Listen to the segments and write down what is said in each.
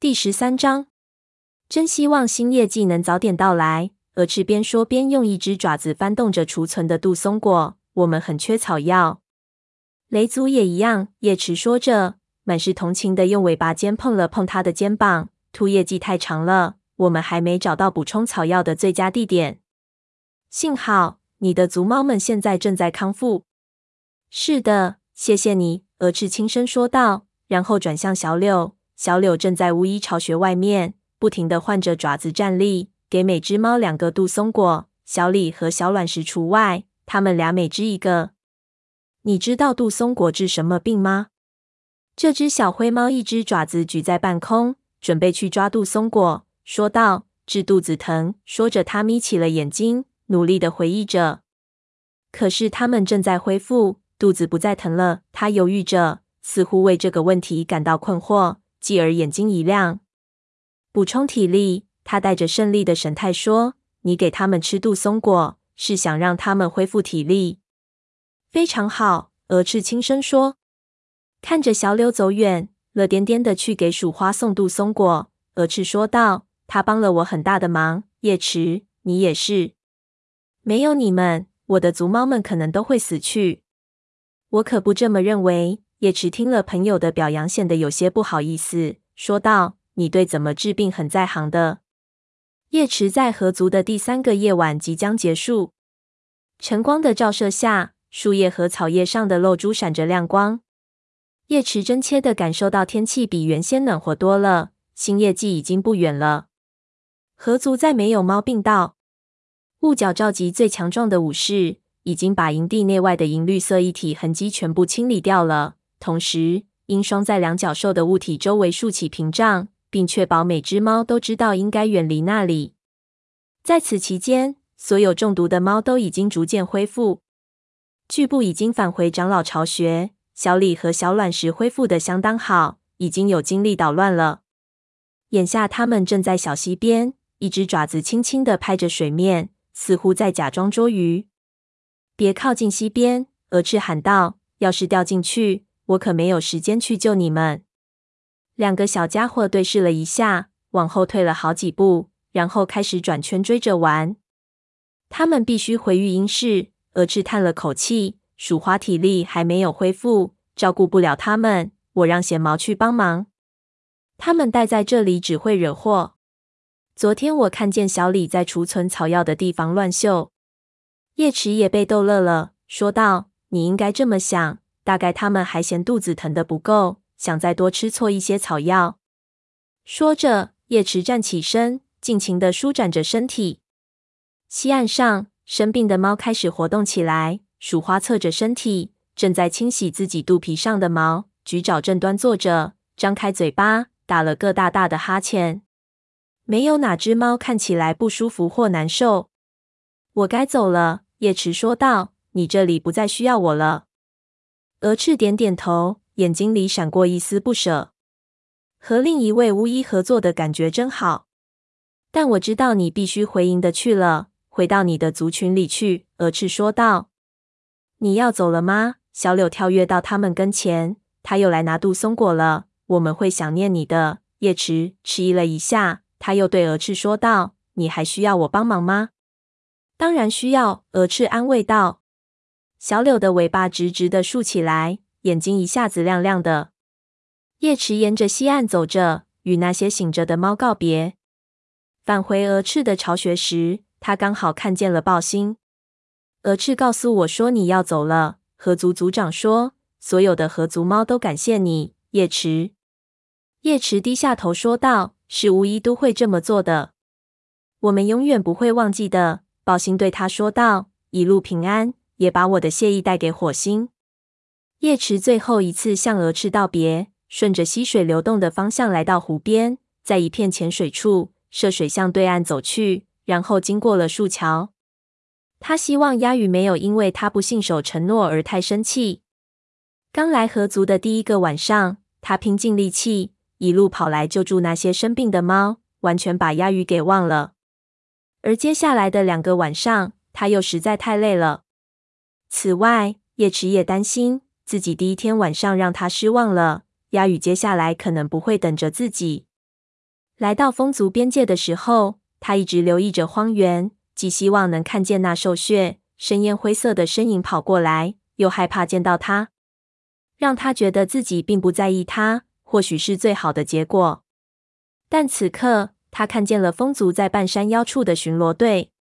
第十三章，真希望新业绩能早点到来。蛾翅边说边用一只爪子翻动着储存的杜松果。我们很缺草药。雷族也一样。叶池说着，满是同情的用尾巴尖碰了碰他的肩膀。秃业绩太长了，我们还没找到补充草药的最佳地点。幸好你的族猫们现在正在康复。是的，谢谢你。蛾翅轻声说道，然后转向小柳。小柳正在巫医巢穴外面，不停地换着爪子站立，给每只猫两个杜松果，小李和小卵石除外，他们俩每只一个。你知道杜松果治什么病吗？这只小灰猫一只爪子举在半空，准备去抓杜松果，说道：“治肚子疼。”说着，它眯起了眼睛，努力地回忆着。可是他们正在恢复，肚子不再疼了。它犹豫着，似乎为这个问题感到困惑。继而眼睛一亮，补充体力。他带着胜利的神态说：“你给他们吃杜松果，是想让他们恢复体力。”非常好，鹅翅轻声说。看着小柳走远，乐颠颠的去给鼠花送杜松果，鹅翅说道：“他帮了我很大的忙。叶池，你也是。没有你们，我的族猫们可能都会死去。我可不这么认为。”叶池听了朋友的表扬，显得有些不好意思，说道：“你对怎么治病很在行的。”叶池在合族的第三个夜晚即将结束，晨光的照射下，树叶和草叶上的露珠闪着亮光。叶池真切的感受到天气比原先暖和多了，新叶季已经不远了。合族再没有猫病道，雾角召集最强壮的武士，已经把营地内外的银绿色一体痕迹全部清理掉了。同时，鹰双在两角兽的物体周围竖起屏障，并确保每只猫都知道应该远离那里。在此期间，所有中毒的猫都已经逐渐恢复。巨部已经返回长老巢穴，小李和小卵石恢复的相当好，已经有精力捣乱了。眼下，他们正在小溪边，一只爪子轻轻地拍着水面，似乎在假装捉鱼。别靠近溪边！鹅翅喊道：“要是掉进去……”我可没有时间去救你们。两个小家伙对视了一下，往后退了好几步，然后开始转圈追着玩。他们必须回育婴室。蛾翅叹了口气，鼠花体力还没有恢复，照顾不了他们。我让贤毛去帮忙。他们待在这里只会惹祸。昨天我看见小李在储存草药的地方乱嗅。叶池也被逗乐了，说道：“你应该这么想。”大概他们还嫌肚子疼的不够，想再多吃错一些草药。说着，叶池站起身，尽情的舒展着身体。溪岸上，生病的猫开始活动起来。鼠花侧着身体，正在清洗自己肚皮上的毛，举爪正端坐着，张开嘴巴，打了个大大的哈欠。没有哪只猫看起来不舒服或难受。我该走了，叶池说道：“你这里不再需要我了。”鹅翅点点头，眼睛里闪过一丝不舍。和另一位巫医合作的感觉真好，但我知道你必须回营的去了，回到你的族群里去。鹅翅说道：“你要走了吗？”小柳跳跃到他们跟前，他又来拿杜松果了。我们会想念你的。叶池迟疑了一下，他又对鹅翅说道：“你还需要我帮忙吗？”“当然需要。”鹅翅安慰道。小柳的尾巴直直的竖起来，眼睛一下子亮亮的。叶池沿着溪岸走着，与那些醒着的猫告别。返回鹅翅的巢穴时，他刚好看见了爆星。鹅翅告诉我说：“你要走了。”河族族长说：“所有的河族猫都感谢你，叶池。”叶池低下头说道：“是巫医都会这么做的，我们永远不会忘记的。”爆星对他说道：“一路平安。”也把我的谢意带给火星。叶池最后一次向鹅翅道别，顺着溪水流动的方向来到湖边，在一片浅水处涉水向对岸走去，然后经过了树桥。他希望鸭羽没有因为他不信守承诺而太生气。刚来河族的第一个晚上，他拼尽力气一路跑来救助那些生病的猫，完全把鸭羽给忘了。而接下来的两个晚上，他又实在太累了。此外，叶池也担心自己第一天晚上让他失望了。鸭羽接下来可能不会等着自己。来到风族边界的时候，他一直留意着荒原，既希望能看见那兽血、深烟灰色的身影跑过来，又害怕见到他，让他觉得自己并不在意他，或许是最好的结果。但此刻，他看见了风族在半山腰处的巡逻队，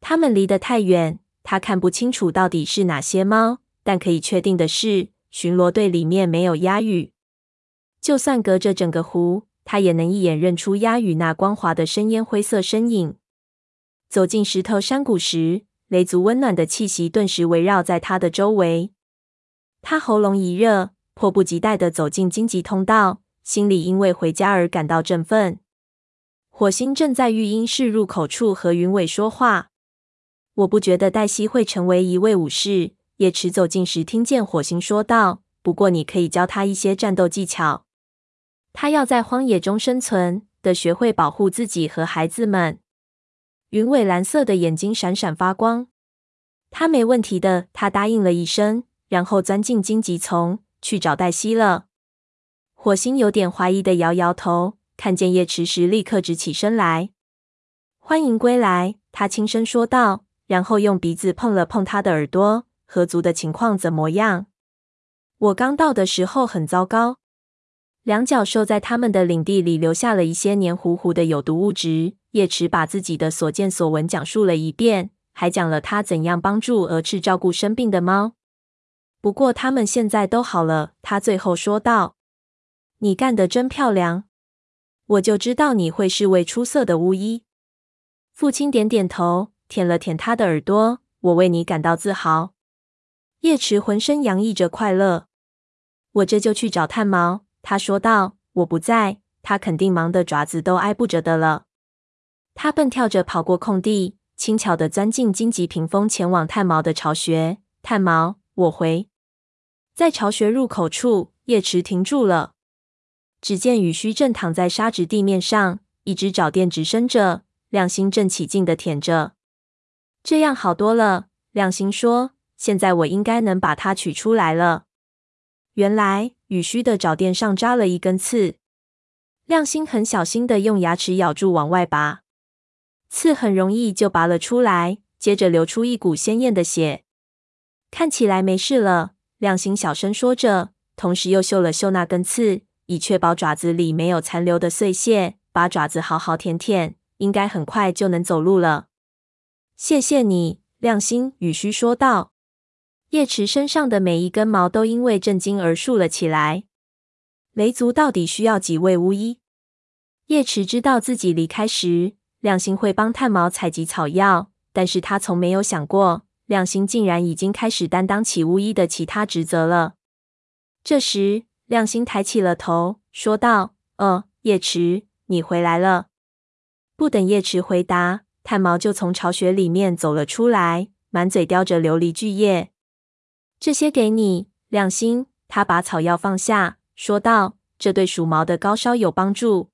他们离得太远，他看不清楚到底是哪些猫。但可以确定的是，巡逻队里面没有鸦羽。就算隔着整个湖，他也能一眼认出鸦羽那光滑的深烟灰色身影。走进石头山谷时，雷族温暖的气息顿时围绕在他的周围。他喉咙一热，迫不及待地走进荆棘通道，心里因为回家而感到振奋。火星正在育婴室入口处和云尾说话。我不觉得黛西会成为一位武士。叶池走近时，听见火星说道：“不过你可以教他一些战斗技巧。他要在荒野中生存，得学会保护自己和孩子们。”云尾蓝色的眼睛闪闪发光。他没问题的，他答应了一声，然后钻进荆棘丛去找黛西了。火星有点怀疑的摇摇头，看见叶池时立刻直起身来。“欢迎归来。”他轻声说道，然后用鼻子碰了碰他的耳朵。河族的情况怎么样？我刚到的时候很糟糕，两角兽在他们的领地里留下了一些黏糊糊的有毒物质。叶池把自己的所见所闻讲述了一遍，还讲了他怎样帮助蛾翅照顾生病的猫。不过他们现在都好了，他最后说道：“你干得真漂亮，我就知道你会是位出色的巫医。”父亲点点头，舔了舔他的耳朵：“我为你感到自豪。”叶池浑身洋溢着快乐。我这就去找炭毛，他说道。我不在，他肯定忙得爪子都挨不着的了。他蹦跳着跑过空地，轻巧地钻进荆棘屏风，前往炭毛的巢穴。炭毛，我回。在巢穴入口处，叶池停住了。只见羽须正躺在沙质地面上，一只爪垫直伸着，亮星正起劲地舔着。这样好多了，亮星说。现在我应该能把它取出来了。原来雨须的爪垫上扎了一根刺，亮星很小心的用牙齿咬住往外拔，刺很容易就拔了出来，接着流出一股鲜艳的血。看起来没事了，亮星小声说着，同时又嗅了嗅那根刺，以确保爪子里没有残留的碎屑。把爪子好好舔舔，应该很快就能走路了。谢谢你，亮星，羽须说道。叶池身上的每一根毛都因为震惊而竖了起来。雷族到底需要几位巫医？叶池知道自己离开时，亮星会帮炭毛采集草药，但是他从没有想过，亮星竟然已经开始担当起巫医的其他职责了。这时，亮星抬起了头，说道：“哦，叶池，你回来了。”不等叶池回答，炭毛就从巢穴里面走了出来，满嘴叼着琉璃巨叶。这些给你，亮星。他把草药放下，说道：“这对鼠毛的高烧有帮助。”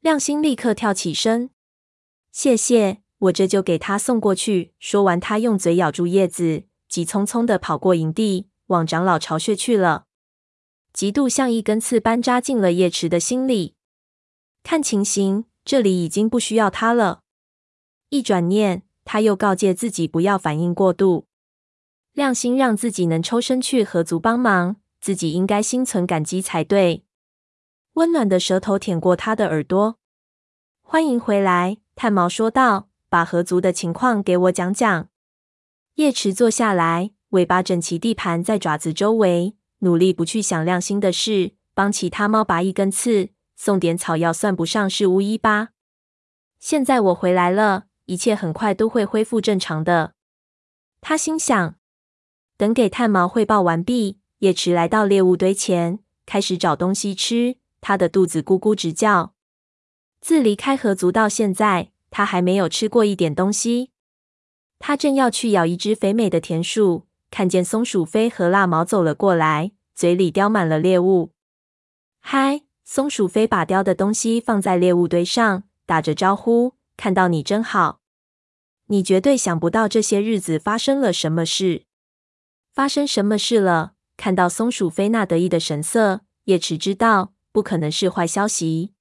亮星立刻跳起身，谢谢，我这就给他送过去。说完，他用嘴咬住叶子，急匆匆地跑过营地，往长老巢穴去了。嫉妒像一根刺般扎进了叶池的心里。看情形，这里已经不需要他了。一转念，他又告诫自己不要反应过度。亮星让自己能抽身去河族帮忙，自己应该心存感激才对。温暖的舌头舔过他的耳朵。欢迎回来，炭毛说道：“把河族的情况给我讲讲。”叶池坐下来，尾巴整齐地盘在爪子周围，努力不去想亮星的事，帮其他猫拔一根刺，送点草药，算不上是巫医吧？现在我回来了，一切很快都会恢复正常的。他心想。等给炭毛汇报完毕，叶池来到猎物堆前，开始找东西吃。他的肚子咕咕直叫。自离开河族到现在，他还没有吃过一点东西。他正要去咬一只肥美的田鼠，看见松鼠飞和蜡毛走了过来，嘴里叼满了猎物。嗨，松鼠飞把叼的东西放在猎物堆上，打着招呼：“看到你真好。你绝对想不到这些日子发生了什么事。”发生什么事了？看到松鼠飞那得意的神色，叶池知道不可能是坏消息。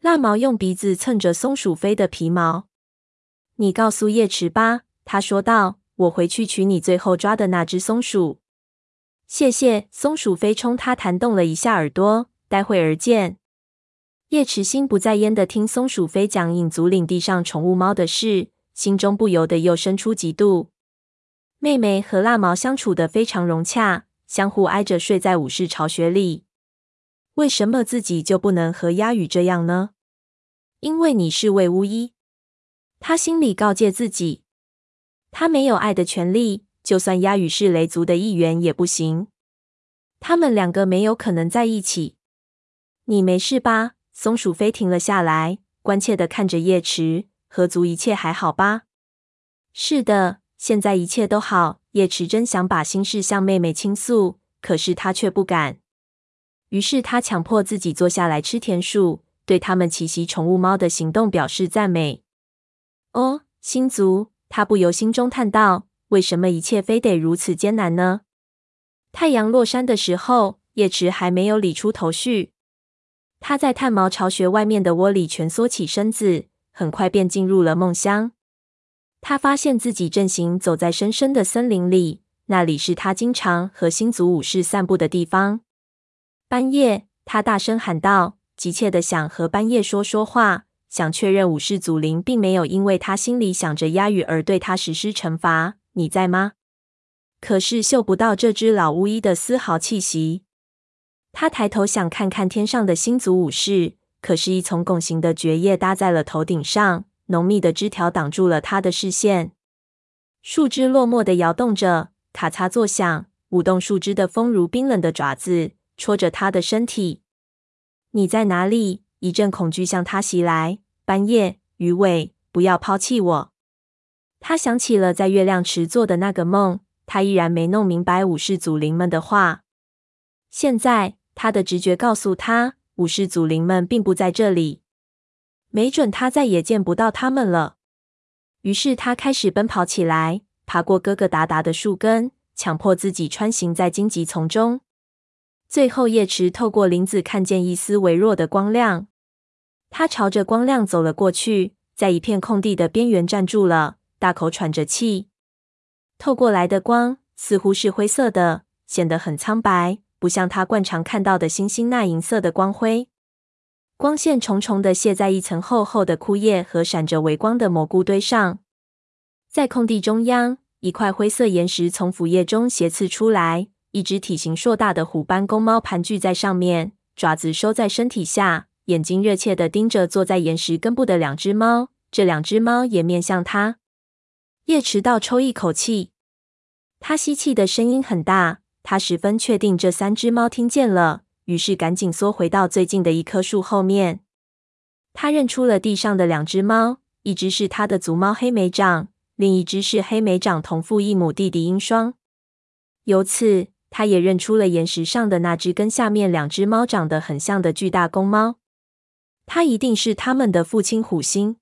蜡毛用鼻子蹭着松鼠飞的皮毛。你告诉叶池吧，他说道。我回去取你最后抓的那只松鼠。谢谢。松鼠飞冲他弹动了一下耳朵。待会儿见。叶池心不在焉的听松鼠飞讲影族领地上宠物猫的事，心中不由得又生出嫉妒。妹妹和蜡毛相处的非常融洽，相互挨着睡在武士巢穴里。为什么自己就不能和鸦羽这样呢？因为你是位巫医。他心里告诫自己。他没有爱的权利，就算鸦羽是雷族的一员也不行。他们两个没有可能在一起。你没事吧？松鼠飞停了下来，关切地看着叶池。合族一切还好吧？是的，现在一切都好。叶池真想把心事向妹妹倾诉，可是他却不敢。于是他强迫自己坐下来吃甜薯，对他们奇袭宠物猫的行动表示赞美。哦，星族，他不由心中叹道：为什么一切非得如此艰难呢？太阳落山的时候，叶池还没有理出头绪。他在炭毛巢穴外面的窝里蜷缩起身子，很快便进入了梦乡。他发现自己正行走在深深的森林里，那里是他经常和星族武士散步的地方。半夜，他大声喊道，急切地想和半夜说说话，想确认武士祖灵并没有因为他心里想着鸦羽而对他实施惩罚。你在吗？可是嗅不到这只老巫医的丝毫气息。他抬头想看看天上的星族武士，可是，一丛拱形的蕨叶搭在了头顶上，浓密的枝条挡住了他的视线。树枝落寞地摇动着，咔嚓作响，舞动树枝的风如冰冷的爪子戳着他的身体。你在哪里？一阵恐惧向他袭来。斑叶，鱼尾，不要抛弃我。他想起了在月亮池做的那个梦，他依然没弄明白武士祖灵们的话。现在。他的直觉告诉他，武士祖灵们并不在这里，没准他再也见不到他们了。于是他开始奔跑起来，爬过疙疙瘩瘩的树根，强迫自己穿行在荆棘丛中。最后，叶池透过林子看见一丝微弱的光亮，他朝着光亮走了过去，在一片空地的边缘站住了，大口喘着气。透过来的光似乎是灰色的，显得很苍白。不像他惯常看到的星星那银色的光辉，光线重重的泻在一层厚厚的枯叶和闪着微光的蘑菇堆上。在空地中央，一块灰色岩石从腐叶中斜刺出来，一只体型硕大的虎斑公猫盘踞在上面，爪子收在身体下，眼睛热切地盯着坐在岩石根部的两只猫。这两只猫也面向他。叶池倒抽一口气，他吸气的声音很大。他十分确定这三只猫听见了，于是赶紧缩回到最近的一棵树后面。他认出了地上的两只猫，一只是他的族猫黑莓掌，另一只是黑莓掌同父异母弟弟鹰双。由此，他也认出了岩石上的那只跟下面两只猫长得很像的巨大公猫。他一定是他们的父亲虎星。